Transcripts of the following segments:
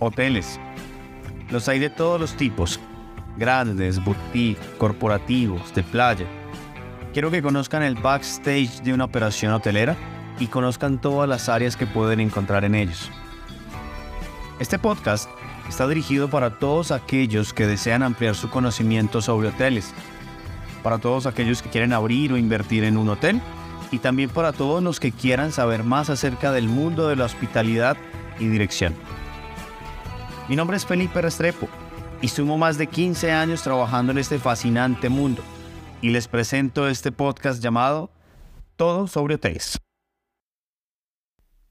hoteles. Los hay de todos los tipos, grandes, boutique, corporativos, de playa. Quiero que conozcan el backstage de una operación hotelera y conozcan todas las áreas que pueden encontrar en ellos. Este podcast está dirigido para todos aquellos que desean ampliar su conocimiento sobre hoteles, para todos aquellos que quieren abrir o invertir en un hotel y también para todos los que quieran saber más acerca del mundo de la hospitalidad y dirección. Mi nombre es Felipe Restrepo y sumo más de 15 años trabajando en este fascinante mundo y les presento este podcast llamado Todo sobre hoteles.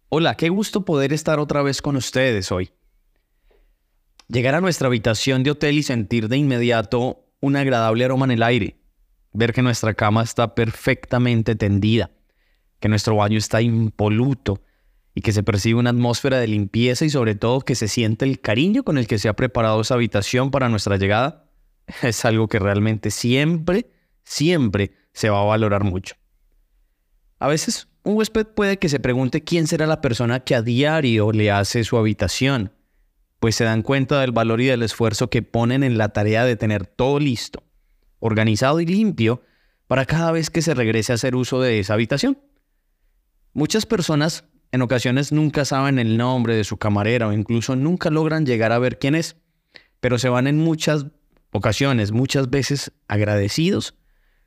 Hola, qué gusto poder estar otra vez con ustedes hoy. Llegar a nuestra habitación de hotel y sentir de inmediato un agradable aroma en el aire, ver que nuestra cama está perfectamente tendida, que nuestro baño está impoluto y que se percibe una atmósfera de limpieza y sobre todo que se siente el cariño con el que se ha preparado esa habitación para nuestra llegada, es algo que realmente siempre, siempre se va a valorar mucho. A veces un huésped puede que se pregunte quién será la persona que a diario le hace su habitación, pues se dan cuenta del valor y del esfuerzo que ponen en la tarea de tener todo listo organizado y limpio para cada vez que se regrese a hacer uso de esa habitación. Muchas personas en ocasiones nunca saben el nombre de su camarera o incluso nunca logran llegar a ver quién es, pero se van en muchas ocasiones, muchas veces agradecidos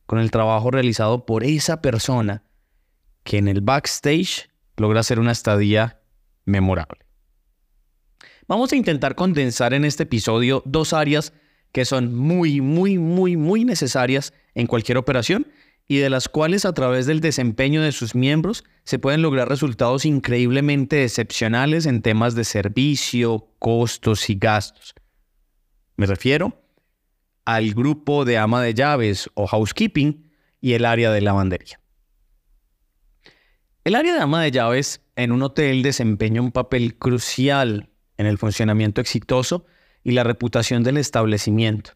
con el trabajo realizado por esa persona que en el backstage logra hacer una estadía memorable. Vamos a intentar condensar en este episodio dos áreas que son muy, muy, muy, muy necesarias en cualquier operación y de las cuales a través del desempeño de sus miembros se pueden lograr resultados increíblemente excepcionales en temas de servicio, costos y gastos. Me refiero al grupo de ama de llaves o housekeeping y el área de lavandería. El área de ama de llaves en un hotel desempeña un papel crucial en el funcionamiento exitoso y la reputación del establecimiento.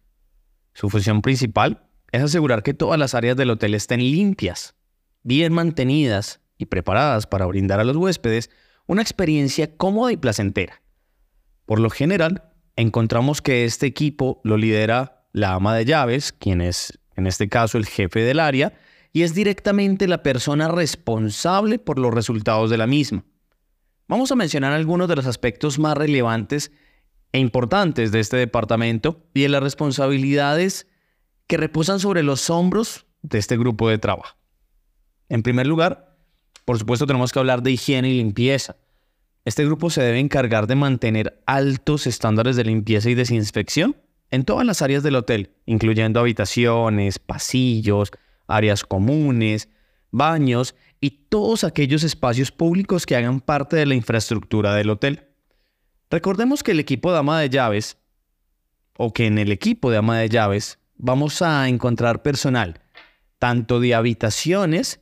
Su función principal es asegurar que todas las áreas del hotel estén limpias, bien mantenidas y preparadas para brindar a los huéspedes una experiencia cómoda y placentera. Por lo general, encontramos que este equipo lo lidera la ama de llaves, quien es en este caso el jefe del área, y es directamente la persona responsable por los resultados de la misma. Vamos a mencionar algunos de los aspectos más relevantes e importantes de este departamento y de las responsabilidades que reposan sobre los hombros de este grupo de trabajo. En primer lugar, por supuesto tenemos que hablar de higiene y limpieza. Este grupo se debe encargar de mantener altos estándares de limpieza y desinfección en todas las áreas del hotel, incluyendo habitaciones, pasillos, áreas comunes, baños y todos aquellos espacios públicos que hagan parte de la infraestructura del hotel. Recordemos que el equipo de ama de llaves, o que en el equipo de ama de llaves vamos a encontrar personal, tanto de habitaciones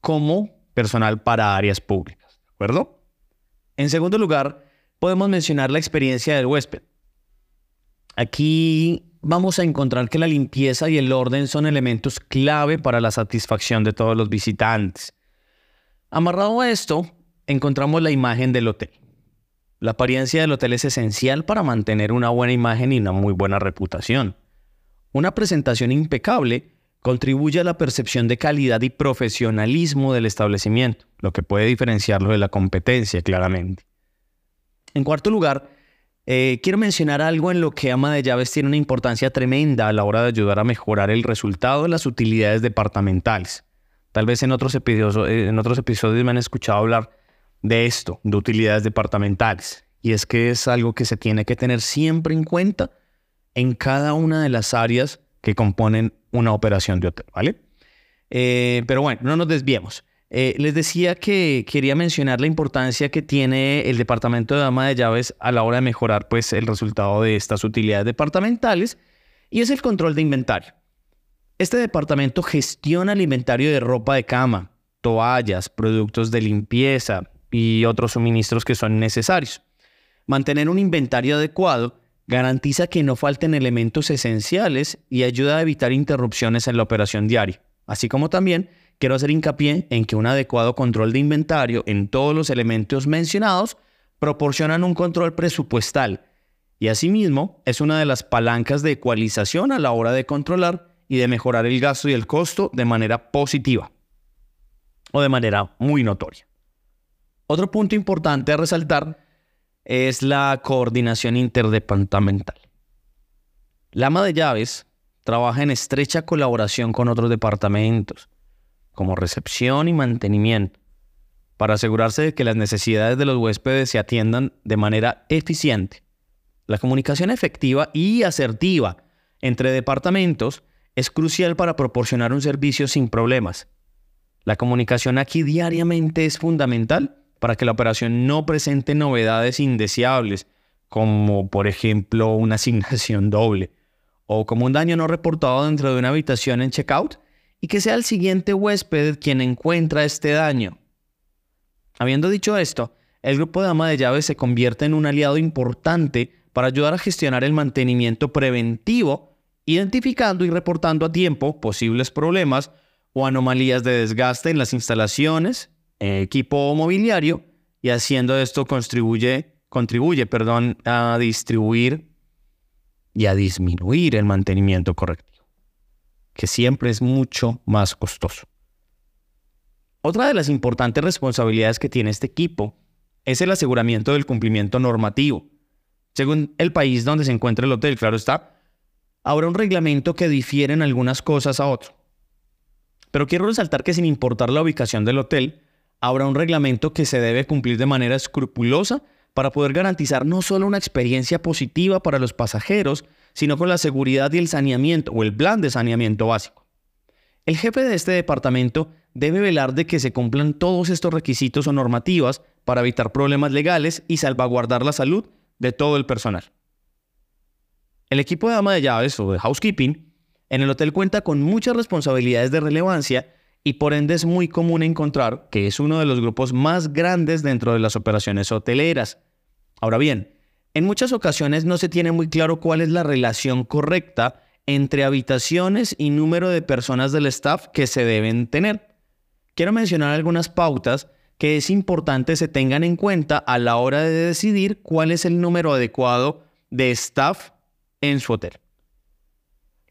como personal para áreas públicas, ¿de acuerdo? En segundo lugar, podemos mencionar la experiencia del huésped. Aquí vamos a encontrar que la limpieza y el orden son elementos clave para la satisfacción de todos los visitantes. Amarrado a esto, encontramos la imagen del hotel. La apariencia del hotel es esencial para mantener una buena imagen y una muy buena reputación. Una presentación impecable contribuye a la percepción de calidad y profesionalismo del establecimiento, lo que puede diferenciarlo de la competencia claramente. En cuarto lugar, eh, quiero mencionar algo en lo que Ama de Llaves tiene una importancia tremenda a la hora de ayudar a mejorar el resultado de las utilidades departamentales. Tal vez en otros episodios, eh, en otros episodios me han escuchado hablar de esto, de utilidades departamentales. Y es que es algo que se tiene que tener siempre en cuenta en cada una de las áreas que componen una operación de hotel, ¿vale? Eh, pero bueno, no nos desviemos. Eh, les decía que quería mencionar la importancia que tiene el departamento de dama de llaves a la hora de mejorar pues, el resultado de estas utilidades departamentales y es el control de inventario. Este departamento gestiona el inventario de ropa de cama, toallas, productos de limpieza, y otros suministros que son necesarios. Mantener un inventario adecuado garantiza que no falten elementos esenciales y ayuda a evitar interrupciones en la operación diaria. Así como también quiero hacer hincapié en que un adecuado control de inventario en todos los elementos mencionados proporcionan un control presupuestal y asimismo es una de las palancas de ecualización a la hora de controlar y de mejorar el gasto y el costo de manera positiva o de manera muy notoria. Otro punto importante a resaltar es la coordinación interdepartamental. La ama de llaves trabaja en estrecha colaboración con otros departamentos, como recepción y mantenimiento, para asegurarse de que las necesidades de los huéspedes se atiendan de manera eficiente. La comunicación efectiva y asertiva entre departamentos es crucial para proporcionar un servicio sin problemas. La comunicación aquí diariamente es fundamental para que la operación no presente novedades indeseables, como por ejemplo una asignación doble, o como un daño no reportado dentro de una habitación en checkout, y que sea el siguiente huésped quien encuentra este daño. Habiendo dicho esto, el grupo de ama de llaves se convierte en un aliado importante para ayudar a gestionar el mantenimiento preventivo, identificando y reportando a tiempo posibles problemas o anomalías de desgaste en las instalaciones, equipo mobiliario, y haciendo esto contribuye, contribuye perdón, a distribuir y a disminuir el mantenimiento correctivo, que siempre es mucho más costoso. Otra de las importantes responsabilidades que tiene este equipo es el aseguramiento del cumplimiento normativo. Según el país donde se encuentra el hotel, claro está, habrá un reglamento que difiere en algunas cosas a otro. Pero quiero resaltar que sin importar la ubicación del hotel, habrá un reglamento que se debe cumplir de manera escrupulosa para poder garantizar no solo una experiencia positiva para los pasajeros, sino con la seguridad y el saneamiento o el plan de saneamiento básico. El jefe de este departamento debe velar de que se cumplan todos estos requisitos o normativas para evitar problemas legales y salvaguardar la salud de todo el personal. El equipo de ama de llaves o de housekeeping en el hotel cuenta con muchas responsabilidades de relevancia y por ende es muy común encontrar que es uno de los grupos más grandes dentro de las operaciones hoteleras. Ahora bien, en muchas ocasiones no se tiene muy claro cuál es la relación correcta entre habitaciones y número de personas del staff que se deben tener. Quiero mencionar algunas pautas que es importante se tengan en cuenta a la hora de decidir cuál es el número adecuado de staff en su hotel.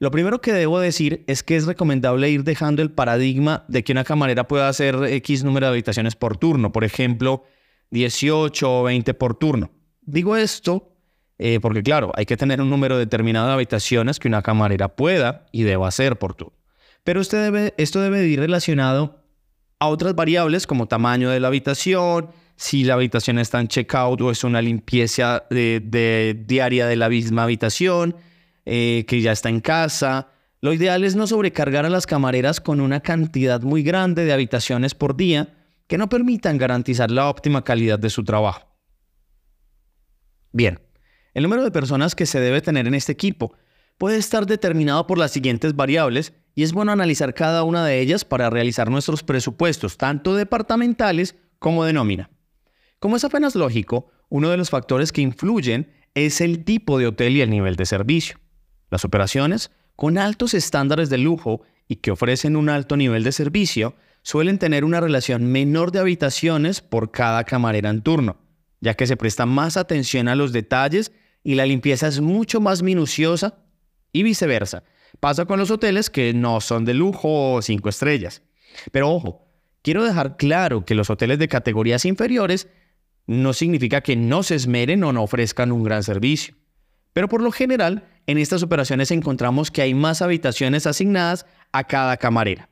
Lo primero que debo decir es que es recomendable ir dejando el paradigma de que una camarera pueda hacer X número de habitaciones por turno, por ejemplo, 18 o 20 por turno. Digo esto eh, porque, claro, hay que tener un número determinado de habitaciones que una camarera pueda y deba hacer por turno. Pero debe, esto debe ir relacionado a otras variables como tamaño de la habitación, si la habitación está en checkout o es una limpieza de diaria de la misma habitación, eh, que ya está en casa. Lo ideal es no sobrecargar a las camareras con una cantidad muy grande de habitaciones por día que no permitan garantizar la óptima calidad de su trabajo. Bien, el número de personas que se debe tener en este equipo puede estar determinado por las siguientes variables y es bueno analizar cada una de ellas para realizar nuestros presupuestos, tanto departamentales como de nómina. Como es apenas lógico, uno de los factores que influyen es el tipo de hotel y el nivel de servicio. Las operaciones, con altos estándares de lujo y que ofrecen un alto nivel de servicio, suelen tener una relación menor de habitaciones por cada camarera en turno, ya que se presta más atención a los detalles y la limpieza es mucho más minuciosa y viceversa. Pasa con los hoteles que no son de lujo o cinco estrellas. Pero ojo, quiero dejar claro que los hoteles de categorías inferiores no significa que no se esmeren o no ofrezcan un gran servicio. Pero por lo general, en estas operaciones encontramos que hay más habitaciones asignadas a cada camarera.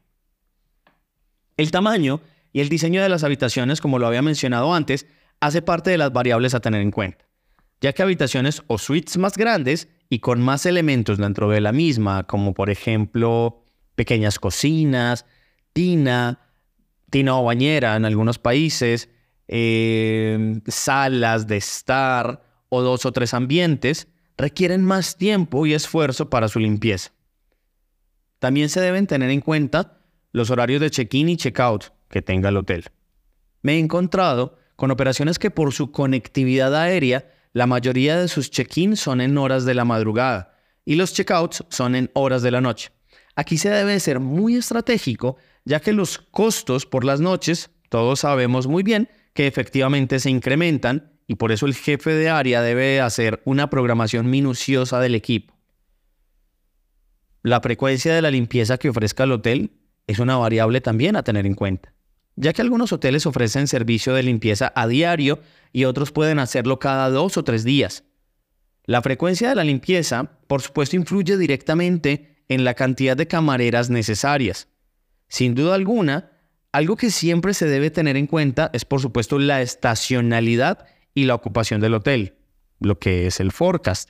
El tamaño y el diseño de las habitaciones, como lo había mencionado antes, hace parte de las variables a tener en cuenta, ya que habitaciones o suites más grandes y con más elementos dentro de la misma, como por ejemplo pequeñas cocinas, tina, tina o bañera en algunos países, eh, salas de estar o dos o tres ambientes, requieren más tiempo y esfuerzo para su limpieza. También se deben tener en cuenta los horarios de check-in y check-out que tenga el hotel. Me he encontrado con operaciones que por su conectividad aérea, la mayoría de sus check-in son en horas de la madrugada y los check-outs son en horas de la noche. Aquí se debe ser muy estratégico, ya que los costos por las noches, todos sabemos muy bien que efectivamente se incrementan y por eso el jefe de área debe hacer una programación minuciosa del equipo. La frecuencia de la limpieza que ofrezca el hotel es una variable también a tener en cuenta, ya que algunos hoteles ofrecen servicio de limpieza a diario y otros pueden hacerlo cada dos o tres días. La frecuencia de la limpieza, por supuesto, influye directamente en la cantidad de camareras necesarias. Sin duda alguna, algo que siempre se debe tener en cuenta es, por supuesto, la estacionalidad y la ocupación del hotel, lo que es el forecast.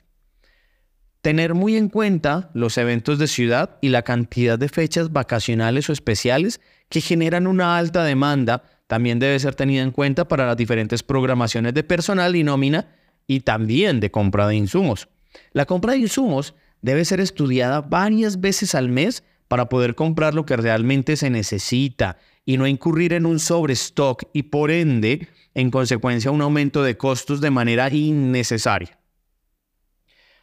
Tener muy en cuenta los eventos de ciudad y la cantidad de fechas vacacionales o especiales que generan una alta demanda también debe ser tenida en cuenta para las diferentes programaciones de personal y nómina y también de compra de insumos. La compra de insumos debe ser estudiada varias veces al mes para poder comprar lo que realmente se necesita y no incurrir en un sobrestock y por ende, en consecuencia, un aumento de costos de manera innecesaria.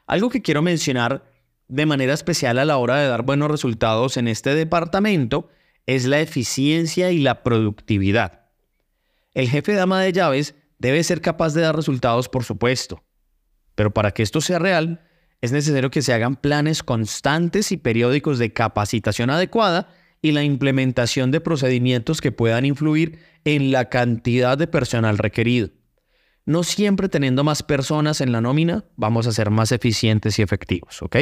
Algo que quiero mencionar de manera especial a la hora de dar buenos resultados en este departamento es la eficiencia y la productividad. El jefe de ama de llaves debe ser capaz de dar resultados, por supuesto, pero para que esto sea real, es necesario que se hagan planes constantes y periódicos de capacitación adecuada y la implementación de procedimientos que puedan influir en la cantidad de personal requerido. No siempre teniendo más personas en la nómina vamos a ser más eficientes y efectivos, ¿ok?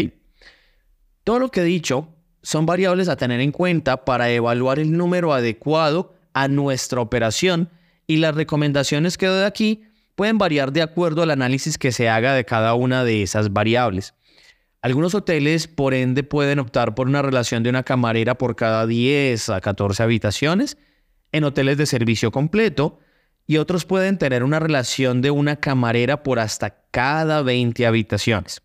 Todo lo que he dicho son variables a tener en cuenta para evaluar el número adecuado a nuestra operación y las recomendaciones que doy aquí pueden variar de acuerdo al análisis que se haga de cada una de esas variables. Algunos hoteles, por ende, pueden optar por una relación de una camarera por cada 10 a 14 habitaciones en hoteles de servicio completo y otros pueden tener una relación de una camarera por hasta cada 20 habitaciones.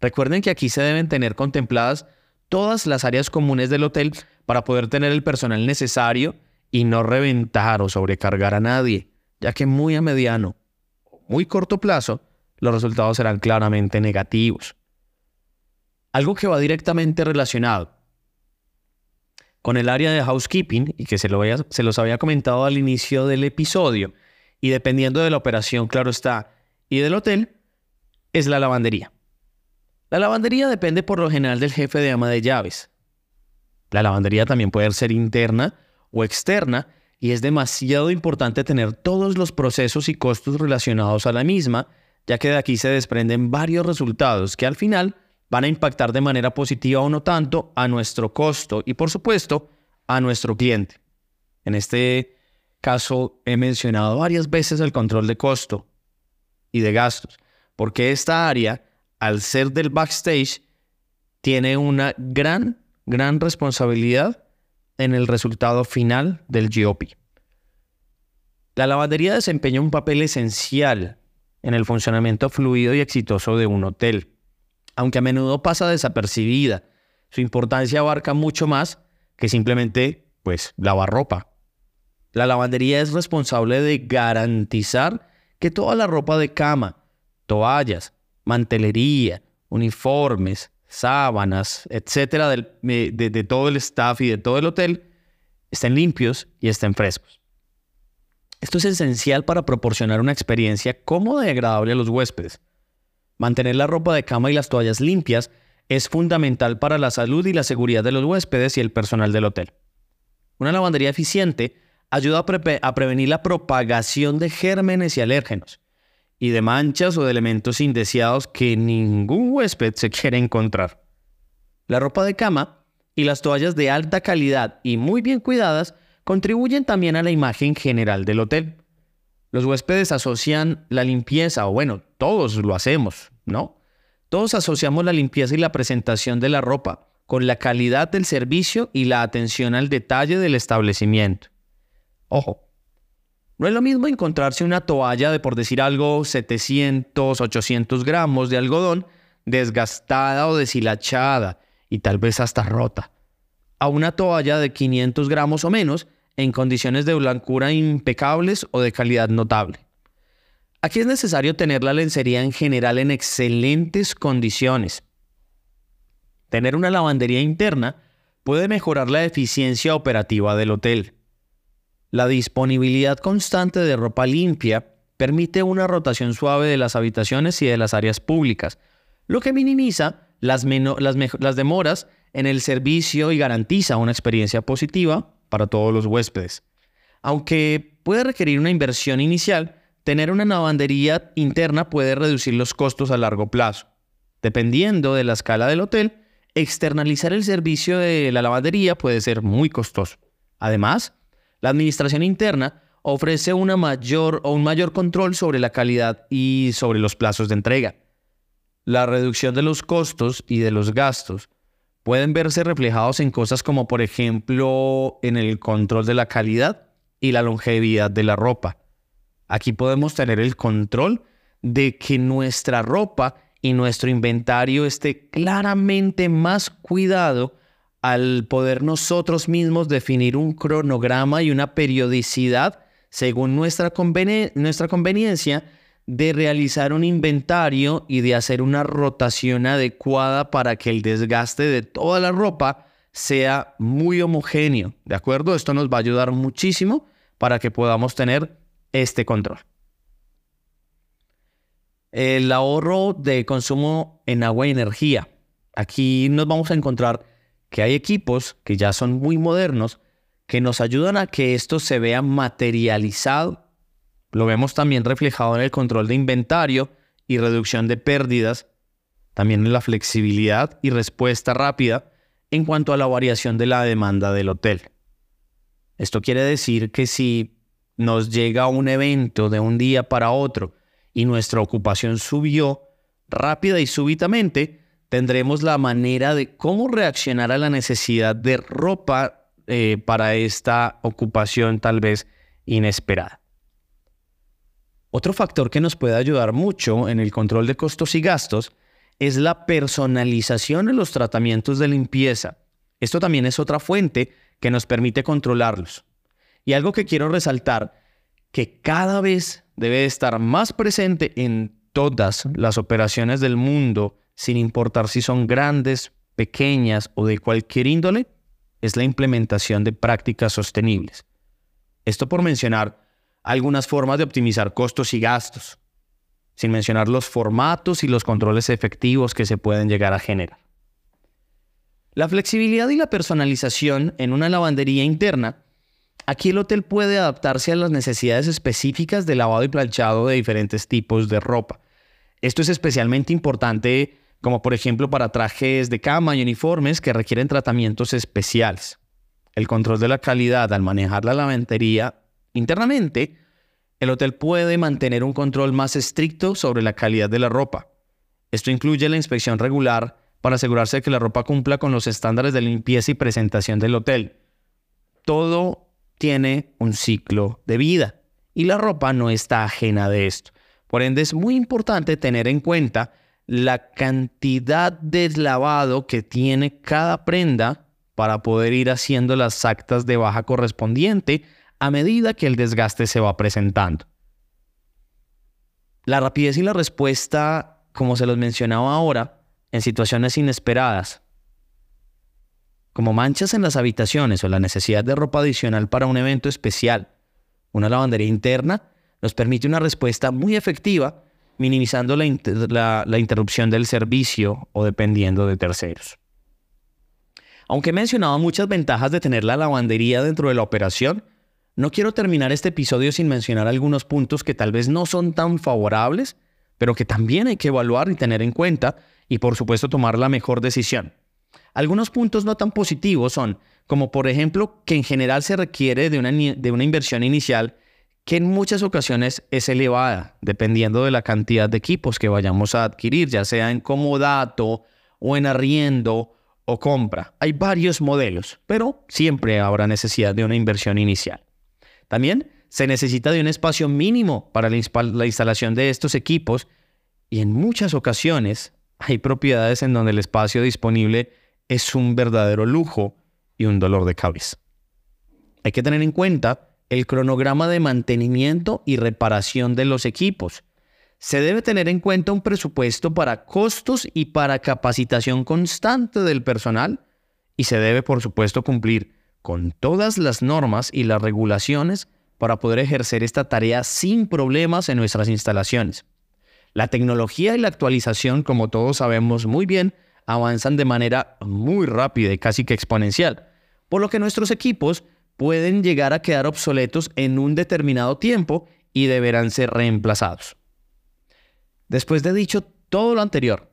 Recuerden que aquí se deben tener contempladas todas las áreas comunes del hotel para poder tener el personal necesario y no reventar o sobrecargar a nadie, ya que muy a mediano o muy corto plazo los resultados serán claramente negativos. Algo que va directamente relacionado con el área de housekeeping y que se, lo se los había comentado al inicio del episodio y dependiendo de la operación, claro está, y del hotel, es la lavandería. La lavandería depende por lo general del jefe de ama de llaves. La lavandería también puede ser interna o externa y es demasiado importante tener todos los procesos y costos relacionados a la misma, ya que de aquí se desprenden varios resultados que al final van a impactar de manera positiva o no tanto a nuestro costo y por supuesto a nuestro cliente. En este caso he mencionado varias veces el control de costo y de gastos, porque esta área, al ser del backstage, tiene una gran, gran responsabilidad en el resultado final del GOP. La lavandería desempeña un papel esencial en el funcionamiento fluido y exitoso de un hotel aunque a menudo pasa desapercibida. Su importancia abarca mucho más que simplemente, pues, lavar ropa. La lavandería es responsable de garantizar que toda la ropa de cama, toallas, mantelería, uniformes, sábanas, etcétera, de, de, todo el staff y de todo el hotel, estén limpios y estén frescos. Esto es esencial para proporcionar una experiencia cómoda y agradable a los huéspedes. Mantener la ropa de cama y las toallas limpias es fundamental para la salud y la seguridad de los huéspedes y el personal del hotel. Una lavandería eficiente ayuda a, prevenir la propagación de gérmenes y alérgenos y de manchas o de elementos indeseados que ningún huésped se quiere encontrar. La ropa de cama y las toallas de alta calidad y muy bien cuidadas contribuyen también a la imagen general del hotel. Los huéspedes asocian la limpieza, o bueno, todos lo hacemos, ¿no? Todos asociamos la limpieza y la presentación de la ropa con la calidad del servicio y la atención al detalle del establecimiento. Ojo, no es lo mismo encontrarse una toalla de, por decir algo, 700, 800 gramos de algodón desgastada o deshilachada y tal vez hasta rota, a una toalla de 500 gramos o menos en condiciones de blancura impecables o de calidad notable. Aquí es necesario tener la lencería en general en excelentes condiciones. Tener una lavandería interna puede mejorar la eficiencia operativa del hotel. La disponibilidad constante de ropa limpia permite una rotación suave de las habitaciones y de las áreas públicas, lo que minimiza las, demoras en el servicio y garantiza una experiencia positiva para todos los huéspedes. Aunque puede requerir una inversión inicial, tener una lavandería interna puede reducir los costos a largo plazo. Dependiendo de la escala del hotel, externalizar el servicio de la lavandería puede ser muy costoso. Además, la administración interna ofrece una mayor o un mayor control sobre la calidad y sobre los plazos de entrega. La reducción de los costos y de los gastos pueden verse reflejados en cosas como por ejemplo en el control de la calidad y la longevidad de la ropa. Aquí podemos tener el control de que nuestra ropa y nuestro inventario esté claramente más cuidado al poder nosotros mismos definir un cronograma y una periodicidad según nuestra, nuestra conveniencia de realizar un inventario y de hacer una rotación adecuada para que el desgaste de toda la ropa sea muy homogéneo. ¿De acuerdo? Esto nos va a ayudar muchísimo para que podamos tener este control. El ahorro de consumo en agua y energía. Aquí nos vamos a encontrar que hay equipos que ya son muy modernos que nos ayudan a que esto se vea materializado. Lo vemos también reflejado en el control de inventario y reducción de pérdidas, también en la flexibilidad y respuesta rápida en cuanto a la variación de la demanda del hotel. Esto quiere decir que si nos llega un evento de un día para otro y nuestra ocupación subió rápida y súbitamente, tendremos la manera de cómo reaccionar a la necesidad de ropa eh, para esta ocupación tal vez inesperada. Otro factor que nos puede ayudar mucho en el control de costos y gastos es la personalización de los tratamientos de limpieza. Esto también es otra fuente que nos permite controlarlos. Y algo que quiero resaltar, que cada vez debe estar más presente en todas las operaciones del mundo, sin importar si son grandes, pequeñas o de cualquier índole, es la implementación de prácticas sostenibles. Esto por mencionar algunas formas de optimizar costos y gastos, sin mencionar los formatos y los controles efectivos que se pueden llegar a generar. La flexibilidad y la personalización en una lavandería interna, aquí el hotel puede adaptarse a las necesidades específicas de lavado y planchado de diferentes tipos de ropa. Esto es especialmente importante como por ejemplo para trajes de cama y uniformes que requieren tratamientos especiales. El control de la calidad al manejar la lavandería internamente, el hotel puede mantener un control más estricto sobre la calidad de la ropa. Esto incluye la inspección regular para asegurarse de que la ropa cumpla con los estándares de limpieza y presentación del hotel. Todo tiene un ciclo de vida y la ropa no está ajena de esto. Por ende es muy importante tener en cuenta la cantidad de lavado que tiene cada prenda para poder ir haciendo las actas de baja correspondiente a medida que el desgaste se va presentando. La rapidez y la respuesta, como se los mencionaba ahora, en situaciones inesperadas, como manchas en las habitaciones o la necesidad de ropa adicional para un evento especial. Una lavandería interna nos permite una respuesta muy efectiva, minimizando la, interrupción del servicio o dependiendo de terceros. Aunque he mencionado muchas ventajas de tener la lavandería dentro de la operación, no quiero terminar este episodio sin mencionar algunos puntos que tal vez no son tan favorables, pero que también hay que evaluar y tener en cuenta y por supuesto tomar la mejor decisión. Algunos puntos no tan positivos son, como por ejemplo, que en general se requiere de una, de una inversión inicial que en muchas ocasiones es elevada, dependiendo de la cantidad de equipos que vayamos a adquirir, ya sea en comodato o en arriendo o compra. Hay varios modelos, pero siempre habrá necesidad de una inversión inicial. También se necesita de un espacio mínimo para la, instalación de estos equipos y en muchas ocasiones hay propiedades en donde el espacio disponible es un verdadero lujo y un dolor de cabeza. Hay que tener en cuenta el cronograma de mantenimiento y reparación de los equipos. Se debe tener en cuenta un presupuesto para costos y para capacitación constante del personal y se debe, por supuesto, cumplir con todas las normas y las regulaciones para poder ejercer esta tarea sin problemas en nuestras instalaciones. La tecnología y la actualización, como todos sabemos muy bien, avanzan de manera muy rápida y casi que exponencial, por lo que nuestros equipos pueden llegar a quedar obsoletos en un determinado tiempo y deberán ser reemplazados. Después de dicho todo lo anterior,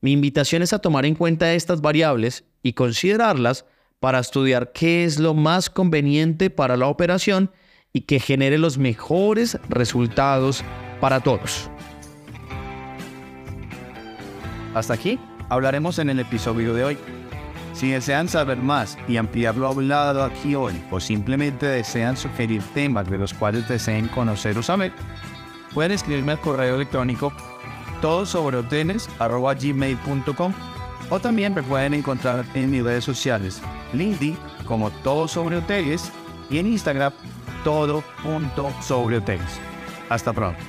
mi invitación es a tomar en cuenta estas variables y considerarlas para estudiar qué es lo más conveniente para la operación y que genere los mejores resultados para todos. Hasta aquí hablaremos en el episodio de hoy. Si desean saber más y ampliar lo hablado aquí hoy o simplemente desean sugerir temas de los cuales deseen conocer o saber, pueden escribirme al correo electrónico todo o también me pueden encontrar en mis redes sociales, LinkedIn como todo sobre hoteles y en Instagram todo.sobrehoteles. Hasta pronto.